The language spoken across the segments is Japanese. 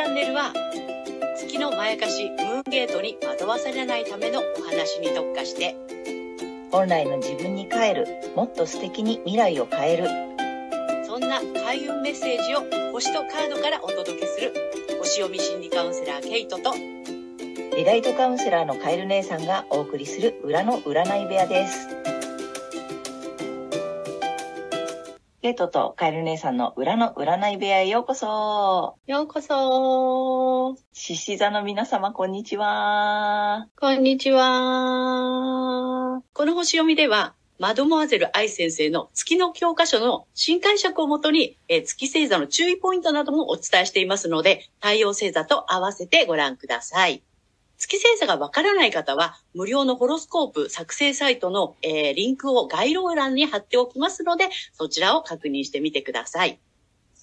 チャンネルは月のまやかしムーンゲートに惑わされないためのお話に特化して本来の自分に帰るもっと素敵に未来を変える。そんな開運メッセージを星とカードからお届けする星読み心理カウンセラーケイトとリライトカウンセラーのカエル姉さんがお送りする裏の占い部屋ですケイトとカエル姉さんの裏の占い部屋へようこそ。ようこそ。獅子座の皆様こんにちは。こんにちは。この星読みではマドモアゼル愛先生の月の教科書の新解釈をもとに、えー月星座の注意ポイントなどもお伝えしていますので、太陽星座と合わせてご覧ください。月星座がわからない方は、無料のホロスコープ作成サイトの、えーリンクを概要欄に貼っておきますので、そちらを確認してみてください。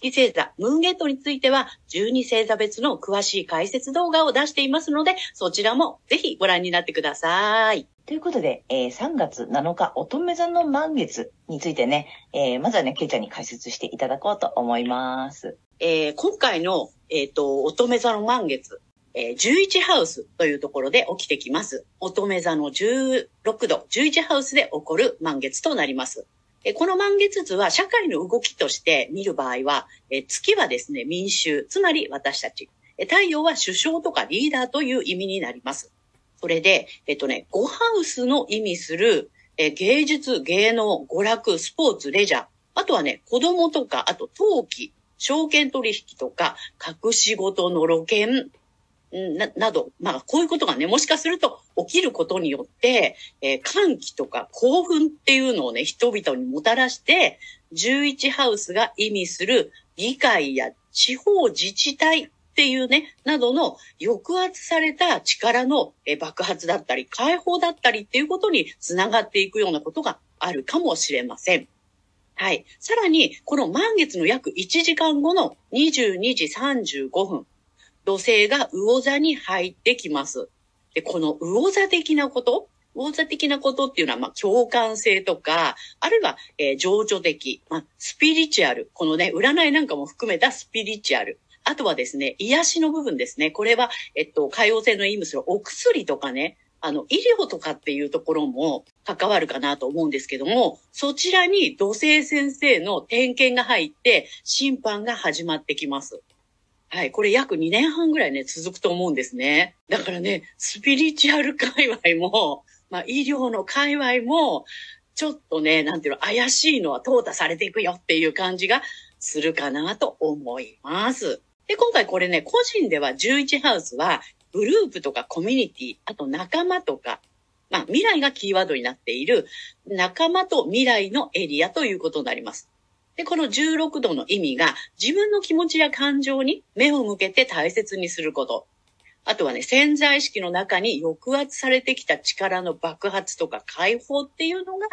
月星座、ムーンゲートについては、12星座別の詳しい解説動画を出していますので、そちらもぜひご覧になってください。ということで、えー3月7日乙女座の満月についてね、えーまずはね、ケイちゃんに解説していただこうと思います。えー今回の、えっ、と、乙女座の満月、えー11ハウスというところで起きてきます。乙女座の16度、11ハウスで起こる満月となります。えこの満月図は社会の動きとして見る場合は、え月はですね、民衆、つまり私たち。え太陽は首相とかリーダーという意味になります。それで、えっとね、5ハウスの意味する、え芸術、芸能、娯楽、スポーツ、レジャー、あとはね、子供とか、あと陶器、証券取引とか、隠し事の露見、な、など、まあ、こういうことがね、もしかすると起きることによって、えー歓喜とか興奮っていうのをね、人々にもたらして、11ハウスが意味する議会や地方自治体っていうね、などの抑圧された力の爆発だったり、解放だったりっていうことにつながっていくようなことがあるかもしれません。はい。さらに、この満月の約1時間後の22時35分、土星が魚座に入ってきます。で、この魚座的なこと、魚座的なことっていうのは、まあ、共感性とか、あるいは、えー情緒的、まあ、スピリチュアル。このね、占いなんかも含めたスピリチュアル。あとはですね、癒しの部分ですね。これは、えっと、海洋性の意味するお薬とかね、あの、医療とかっていうところも関わるかなと思うんですけども、そちらに土星先生の点検が入って、審判が始まってきます。はい。これ約2年半ぐらいね、続くと思うんですね。だからね、スピリチュアル界隈も、まあ、医療の界隈も、ちょっとね、なんていうの、怪しいのは淘汰されていくよっていう感じがするかなと思います。で、今回これね、個人では11ハウスは、グループとかコミュニティ、あと仲間とか、まあ、未来がキーワードになっている仲間と未来のエリアということになります。で、この16度の意味が自分の気持ちや感情に目を向けて大切にすること。あとはね、潜在意識の中に抑圧されてきた力の爆発とか解放っていうのが、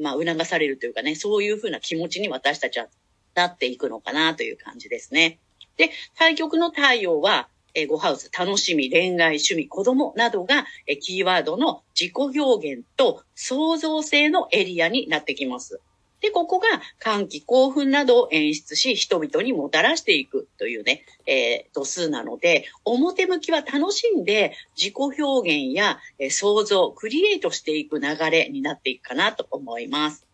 まあ、促されるというかね、そういうふうな気持ちに私たちはなっていくのかなという感じですね。で、対極の太陽は、えー、5ハウス、楽しみ、恋愛、趣味、子供などが、えキーワードの自己表現と創造性のエリアになってきます。で、ここが歓喜、興奮などを演出し、人々にもたらしていくというね、えー度数なので、表向きは楽しんで自己表現や、えー創造、クリエイトしていく流れになっていくかなと思います。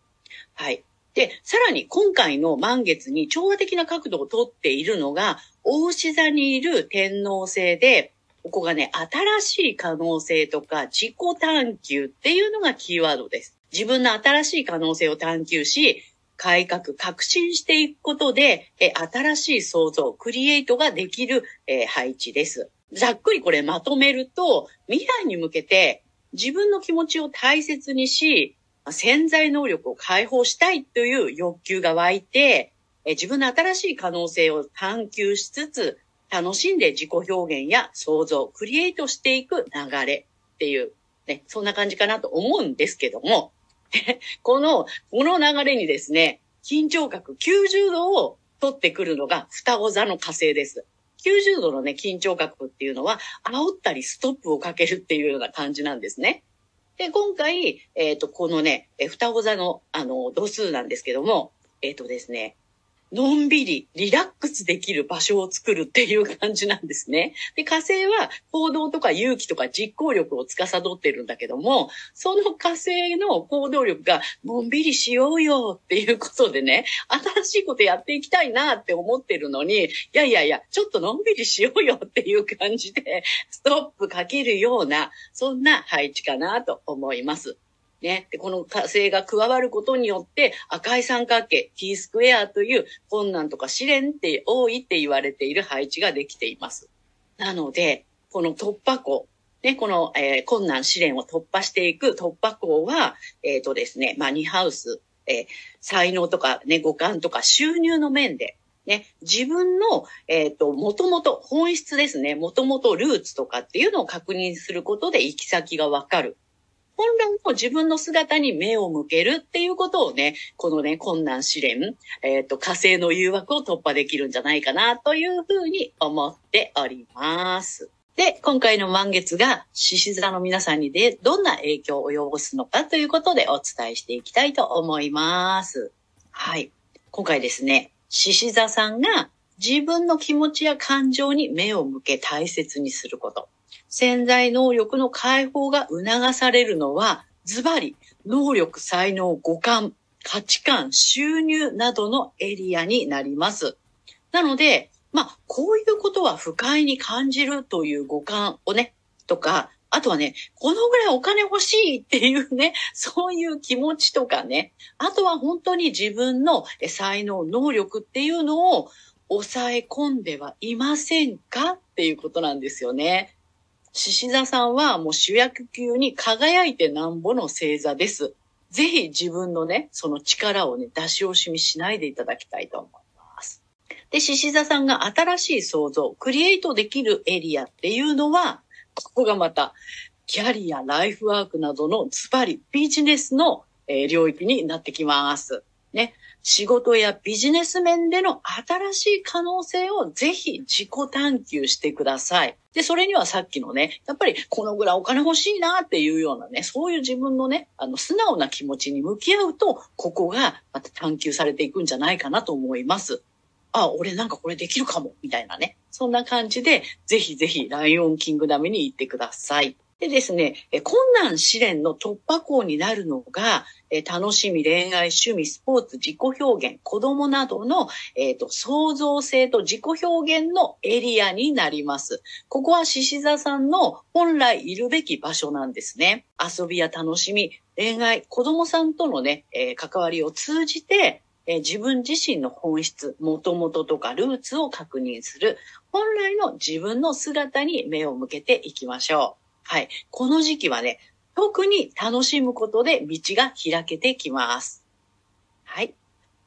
はい。で、さらに今回の満月に調和的な角度をとっているのが、大牛座にいる天皇星で、ここがね、新しい可能性とか自己探求っていうのがキーワードです。自分の新しい可能性を探求し、改革、革新していくことで、え新しい創造、クリエイトができる、え配置です。ざっくりこれまとめると、未来に向けて自分の気持ちを大切にし、潜在能力を解放したいという欲求が湧いて、え自分の新しい可能性を探求しつつ、楽しんで自己表現や創造、クリエイトしていく流れっていう、ね、そんな感じかなと思うんですけども、この、この流れにですね、緊張角90度を取ってくるのが双子座の火星です。90度のね、緊張角っていうのは、煽ったりストップをかけるっていうような感じなんですね。で、今回、えっ、と、このね、双子座の、あの、度数なんですけども、えっ、とですね、のんびり、リラックスできる場所を作るっていう感じなんですね。で、火星は行動とか勇気とか実行力を司ってるんだけども、その火星の行動力が、のんびりしようよっていうことでね、新しいことやっていきたいなって思ってるのに、いやいやいや、ちょっとのんびりしようよっていう感じで、ストップかけるような、そんな配置かなと思います。ね。で、この火星が加わることによって赤い三角形、T スクエアという困難とか試練って多いって言われている配置ができています。なので、この突破口、ね、この、えー、困難試練を突破していく突破口は、えっ、ー、とですね、マニハウス、えー、才能とかね、五感とか収入の面で、ね、自分の、えっ、ー、と、もともと本質ですね、もともとルーツとかっていうのを確認することで行き先がわかる。本来の自分の姿に目を向けるっていうことをね、このね、困難試練、えっ、ー、と、火星の誘惑を突破できるんじゃないかなというふうに思っております。で、今回の満月が獅子座の皆さんにでどんな影響を及ぼすのかということでお伝えしていきたいと思います。はい。今回ですね、獅子座さんが自分の気持ちや感情に目を向け大切にすること。潜在能力の解放が促されるのは、ズバリ、能力、才能、五感、価値観、収入などのエリアになります。なので、まあ、こういうことは不快に感じるという五感をね、とか、あとはね、このぐらいお金欲しいっていうね、そういう気持ちとかね、あとは本当に自分の才能、能力っていうのを抑え込んではいませんかっていうことなんですよね。獅子座さんはもう主役級に輝いてなんぼの星座です。ぜひ自分のね、その力をね、出し惜しみしないでいただきたいと思います。で、獅子座さんが新しい創造、クリエイトできるエリアっていうのは、ここがまた、キャリア、ライフワークなどのズバリビジネスの、領域になってきます。ね。仕事やビジネス面での新しい可能性をぜひ自己探求してください。で、それにはさっきのね、やっぱりこのぐらいお金欲しいなっていうようなね、そういう自分のね、あの、素直な気持ちに向き合うと、ここがまた探求されていくんじゃないかなと思います。あ、俺なんかこれできるかも、みたいなね。そんな感じで、ぜひぜひライオンキングダムに行ってください。でですね、困難試練の突破口になるのが、楽しみ、恋愛、趣味、スポーツ、自己表現、子供などの、えーと、創造性と自己表現のエリアになります。ここは獅子座さんの本来いるべき場所なんですね。遊びや楽しみ、恋愛、子供さんとのね、えー、関わりを通じて、えー、自分自身の本質、元々とかルーツを確認する、本来の自分の姿に目を向けていきましょう。はい。この時期はね、特に楽しむことで道が開けてきます。はい。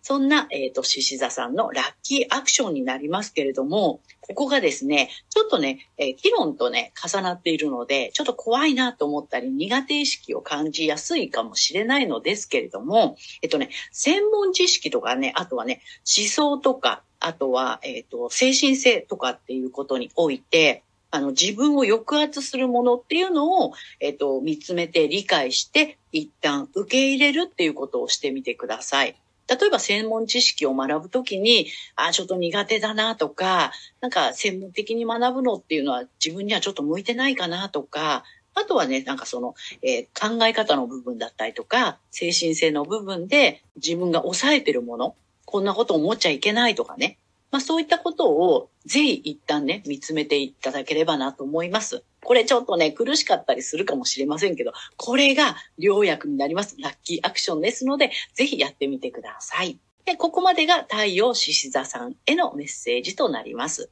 そんな、えっ、ー、と、獅子座さんのラッキーアクションになりますけれども、ここがですね、ちょっとね、えー、議論とね、重なっているので、ちょっと怖いなと思ったり、苦手意識を感じやすいかもしれないのですけれども、えっとね、専門知識とかね、あとはね、思想とか、あとは、えっ、ー、と、精神性とかっていうことにおいて、あの、自分を抑圧するものっていうのを、えっと、見つめて理解して、一旦受け入れるっていうことをしてみてください。例えば専門知識を学ぶときに、あ、ちょっと苦手だなとか、なんか専門的に学ぶのっていうのは自分にはちょっと向いてないかなとか、あとはね、なんかその、えー、考え方の部分だったりとか、精神性の部分で自分が抑えてるもの、こんなこと思っちゃいけないとかね、まあそういったことをぜひ一旦ね、見つめていただければなと思います。これちょっとね、苦しかったりするかもしれませんけど、これが良薬になります。ラッキーアクションですので、ぜひやってみてください。で、ここまでが太陽獅子座さんへのメッセージとなります。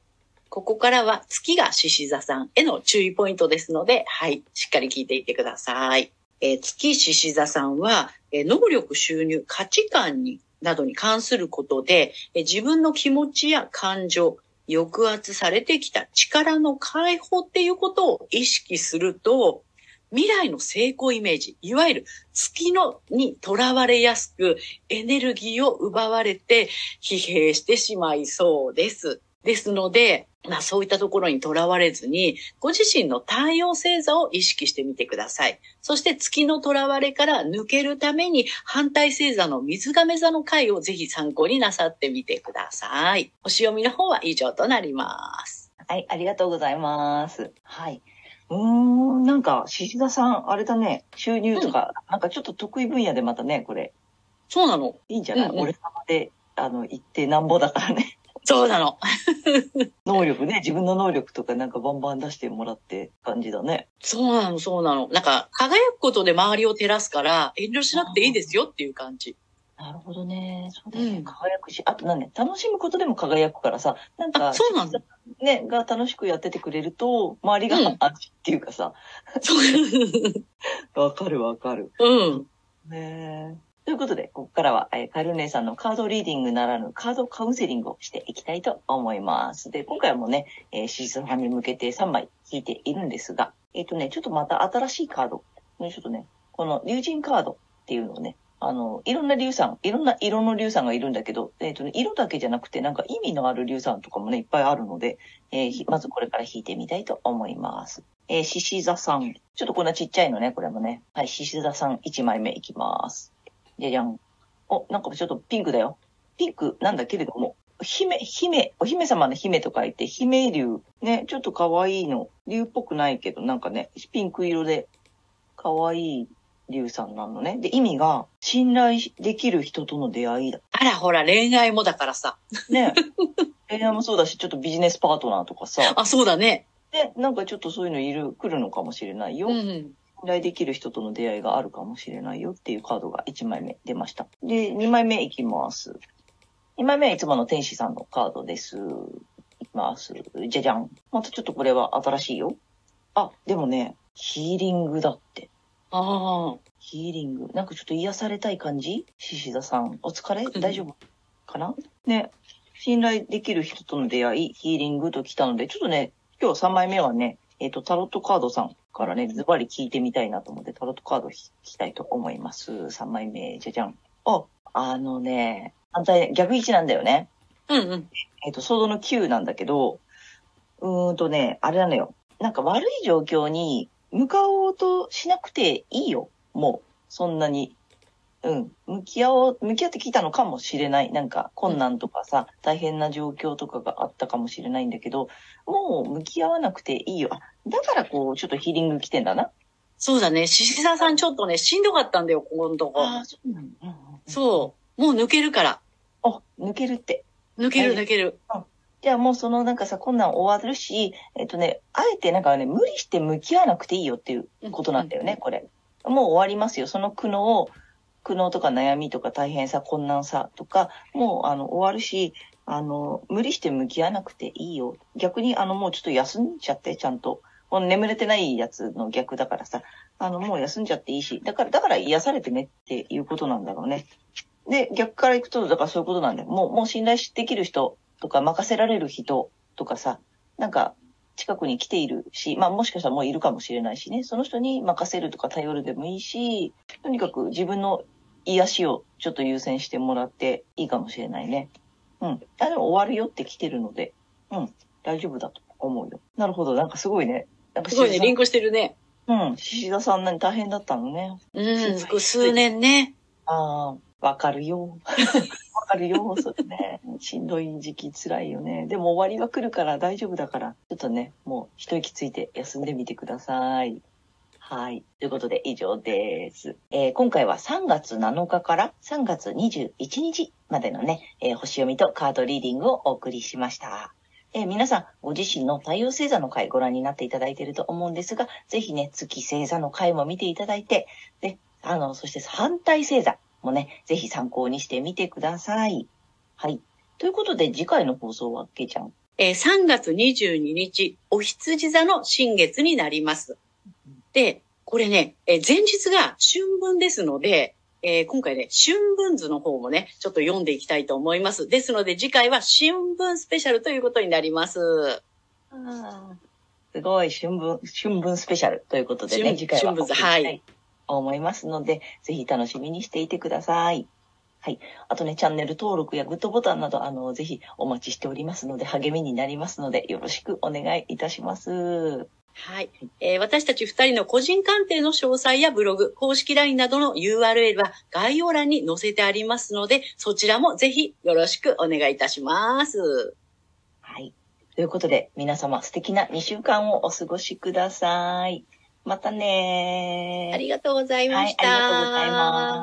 ここからは月が獅子座さんへの注意ポイントですので、はい、しっかり聞いていってください。え、月獅子座さんは、え、能力、収入、価値観になどに関することで、自分の気持ちや感情、抑圧されてきた力の解放っていうことを意識すると、未来の成功イメージ、いわゆる月のにとらわれやすくエネルギーを奪われて疲弊してしまいそうです。ですので、まあそういったところにとらわれずに、ご自身の太陽星座を意識してみてください。そして月のとらわれから抜けるために反対星座の水亀座の回をぜひ参考になさってみてください。星読みの方は以上となります。はい、ありがとうございます。はい。うーん、なんか、獅子座さん、あれだね、収入とか、なんかちょっと得意分野でまたね、これ、そうなの。いいんじゃない、うんうん俺様で、あの、言ってなんぼだからね。そうなの。能力ね、自分の能力とかなんかバンバン出してもらって感じだね。そうなの、そうなの。なんか、輝くことで周りを照らすから、遠慮しなくていいですよっていう感じ。なるほどね。そうね。うん輝くし、あとなんね、楽しむことでも輝くからさ、なんか、あそうなんだね、が楽しくやっててくれると、周りがうん安心っていうかさ、そう。わ、かるわかる。うん。ねということで、ここからは、えーカエル姉さんのカードリーディングならぬカードカウンセリングをしていきたいと思います。で、今回もね、えー、シーズン派に向けて3枚引いているんですが、えっ、とね、ちょっとまた新しいカード、ねちょっとね、この竜神カードっていうのをね、あの、いろんな竜さん、いろんな色の竜さんがいるんだけど、えっ、とね、色だけじゃなくて、なんか意味のある竜さんとかもね、いっぱいあるので、えーまずこれから引いてみたいと思います。えー、獅子座さん。ちょっとこんなちっちゃいのね、これもね。はい、獅子座さん1枚目いきます。じゃじゃん。お、なんかちょっとピンクだよ。ピンクなんだけれども、姫、姫、お姫様の姫と書いて、姫竜。ね、ちょっと可愛いの。竜っぽくないけど、なんかね、ピンク色で可愛い竜さんなのね。で、意味が、信頼できる人との出会いだ。あら、ほら、恋愛もだからさ。ね。恋愛もそうだし、ちょっとビジネスパートナーとかさ。あ、そうだね。で、なんかちょっとそういうのいる、来るのかもしれないよ。うん。信頼できる人との出会いがあるかもしれないよっていうカードが1枚目出ました。で、2枚目いきます。2枚目はいつもの天使さんのカードです。いきます。じゃじゃん。またちょっとこれは新しいよ。あ、でもね、ヒーリングだって。ああ。ヒーリング。なんかちょっと癒されたい感じ？獅子座さん。お疲れ？ん大丈夫かな？ね。信頼できる人との出会い、ヒーリングと来たので、ちょっとね、今日3枚目はね、えっ、と、タロットカードさんからね、ズバリ聞いてみたいなと思って、タロットカード引きたいと思います。3枚目、じゃじゃん。あ、あのね、反対、逆位置なんだよね。うんうん。えっ、と、ソードの9なんだけど、うーんとね、あれなのよ。なんか悪い状況に向かおうとしなくていいよ。もう、そんなに。うん。向き合おう、向き合ってきたのかもしれない。なんか困難とかさ、大変な状況とかがあったかもしれないんだけど、もう向き合わなくていいよ。あ、だからこう、ちょっとヒーリング来てんだな。そうだね。獅子座さんちょっとね、しんどかったんだよ、ここのとこ。ああ、そうなの。うんうんうんそう。もう抜けるから。あ、抜けるって。抜けるはい抜ける。じゃあもうそのなんかさ、困難終わるし、えっとね、あえてなんかね、無理して向き合わなくていいよっていうことなんだよね、これ。もう終わりますよ。その苦悩を、苦悩とか悩みとか大変さ、困難さとか、もうあの終わるし、あの、無理して向き合わなくていいよ。逆にあのもうちょっと休んじゃって、ちゃんと。この眠れてないやつの逆だからさ、あのもう休んじゃっていいし、だから、だから癒されてねっていうことなんだろうね。で、逆から行くと、だからそういうことなんだよ。もう、もう信頼できる人とか任せられる人とかさ、なんか近くに来ているし、まあもしかしたらもういるかもしれないしね、その人に任せるとか頼るでもいいし、とにかく自分の癒しをちょっと優先してもらっていいかもしれないね。うん。あ、でも終わるよって来てるので、うん、大丈夫だと思うよ。なるほど、なんかすごいね。なんかすごいね、リンク。クしてるね。うん、獅子座さんなに大変だったのね。うん、数年ね。ああ、わかるよ。わかるよ、それね。しんどい時期辛いよね。でも終わりは来るから大丈夫だから、ちょっとね、もう一息ついて休んでみてください。はい。ということで以上です。えー今回は3月7日から3月21日までのね、えー星読みとカードリーディングをお送りしました。えー皆さん、ご自身の太陽星座の回ご覧になっていただいていると思うんですが、ぜひね、月星座の回も見ていただいて、で、あの、そして反対星座もね、ぜひ参考にしてみてください。はい。ということで、次回の放送は、けいちゃん。えー3月22日、お羊座の新月になります。で、これね、えー前日が春分ですので、えー今回ね、春分図の方もね、ちょっと読んでいきたいと思います。ですので、次回は春分スペシャルということになります。すごい、春分、春分スペシャルということでね、春次回は春分はい思いますので、ぜひ楽しみにしていてください。あとね、チャンネル登録やグッドボタンなど、あの、ぜひお待ちしておりますので、励みになりますので、よろしくお願いいたします。はい。えー私たち二人の個人鑑定の詳細やブログ、公式 LINE などの URL は概要欄に載せてありますので、そちらもぜひよろしくお願いいたします。はい。ということで、皆様素敵な2週間をお過ごしください。またねーありがとうございました。はい、ありがとうございます。